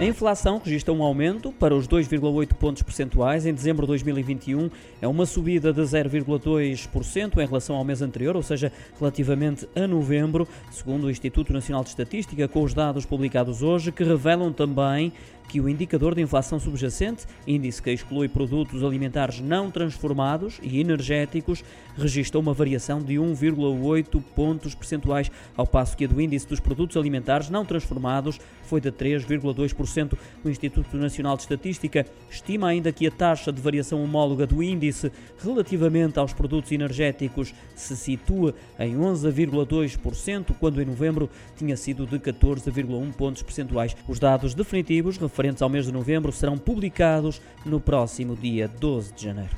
A inflação registra um aumento para os 2,8 pontos percentuais em dezembro de 2021. É uma subida de 0,2% em relação ao mês anterior, ou seja, relativamente a novembro, segundo o Instituto Nacional de Estatística, com os dados publicados hoje, que revelam também que o indicador de inflação subjacente, índice que exclui produtos alimentares não transformados e energéticos, registra uma variação de 1,8 pontos percentuais, ao passo que a do índice dos produtos alimentares não transformados foi de 3,2%. O Instituto Nacional de Estatística estima ainda que a taxa de variação homóloga do índice relativamente aos produtos energéticos se situa em 11,2%, quando em novembro tinha sido de 14,1 pontos percentuais. Os dados definitivos referentes ao mês de novembro serão publicados no próximo dia 12 de janeiro.